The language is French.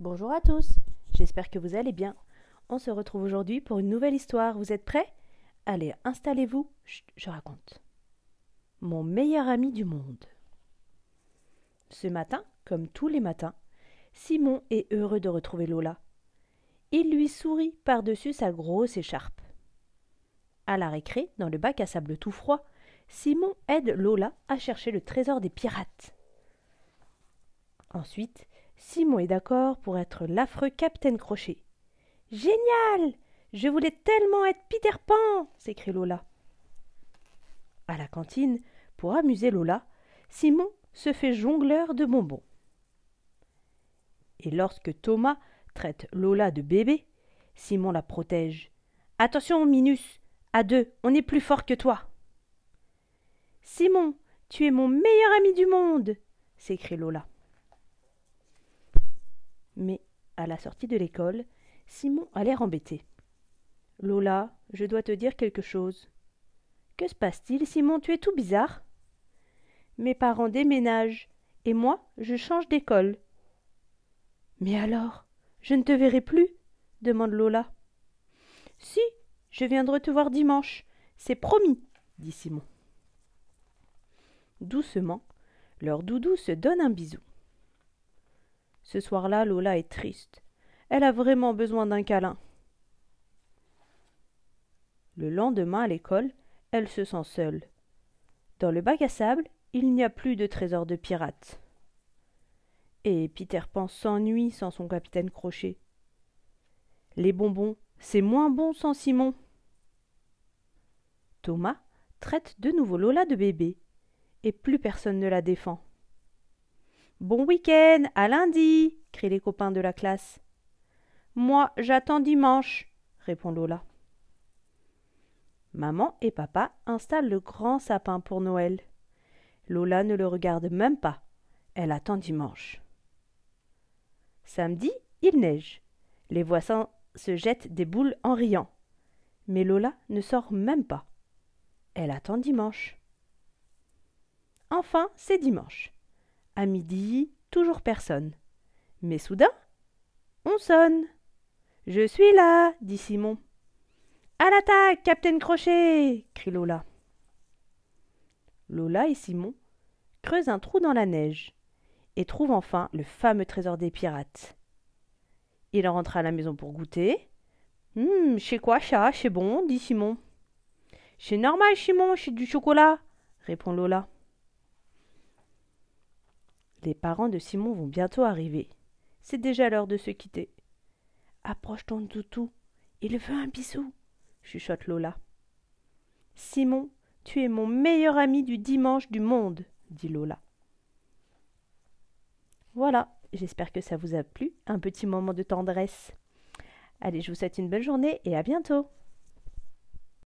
Bonjour à tous, j'espère que vous allez bien. On se retrouve aujourd'hui pour une nouvelle histoire. Vous êtes prêts? Allez, installez-vous, je raconte. Mon meilleur ami du monde. Ce matin, comme tous les matins, Simon est heureux de retrouver Lola. Il lui sourit par-dessus sa grosse écharpe. À la récré, dans le bac à sable tout froid, Simon aide Lola à chercher le trésor des pirates. Ensuite, Simon est d'accord pour être l'affreux Capitaine Crochet. Génial Je voulais tellement être Peter Pan s'écrie Lola. À la cantine, pour amuser Lola, Simon se fait jongleur de bonbons. Et lorsque Thomas traite Lola de bébé, Simon la protège. Attention, Minus, à deux, on est plus fort que toi. Simon, tu es mon meilleur ami du monde s'écrie Lola. Mais, à la sortie de l'école, Simon a l'air embêté. Lola, je dois te dire quelque chose. Que se passe-t-il, Simon? Tu es tout bizarre. Mes parents déménagent, et moi, je change d'école. Mais alors, je ne te verrai plus? demande Lola. Si, je viendrai te voir dimanche. C'est promis, dit Simon. Doucement, leur doudou se donne un bisou. Ce soir-là, Lola est triste. Elle a vraiment besoin d'un câlin. Le lendemain à l'école, elle se sent seule. Dans le bac à sable, il n'y a plus de trésor de pirates. Et Peter Pan s'ennuie sans son capitaine Crochet. Les bonbons, c'est moins bon sans Simon. Thomas traite de nouveau Lola de bébé, et plus personne ne la défend. Bon week-end, à lundi crient les copains de la classe. Moi, j'attends dimanche, répond Lola. Maman et papa installent le grand sapin pour Noël. Lola ne le regarde même pas. Elle attend dimanche. Samedi, il neige. Les voisins se jettent des boules en riant. Mais Lola ne sort même pas. Elle attend dimanche. Enfin, c'est dimanche. À midi, toujours personne. Mais soudain, on sonne. Je suis là, dit Simon. À l'attaque, Capitaine Crochet crie Lola. Lola et Simon creusent un trou dans la neige et trouvent enfin le fameux trésor des pirates. Il rentre à la maison pour goûter. Hum, chez quoi, chat? C'est bon, dit Simon. C'est normal, Simon, c'est du chocolat, répond Lola. Les parents de Simon vont bientôt arriver. C'est déjà l'heure de se quitter. Approche ton toutou. Il veut un bisou, chuchote Lola. Simon, tu es mon meilleur ami du dimanche du monde, dit Lola. Voilà, j'espère que ça vous a plu, un petit moment de tendresse. Allez, je vous souhaite une bonne journée et à bientôt.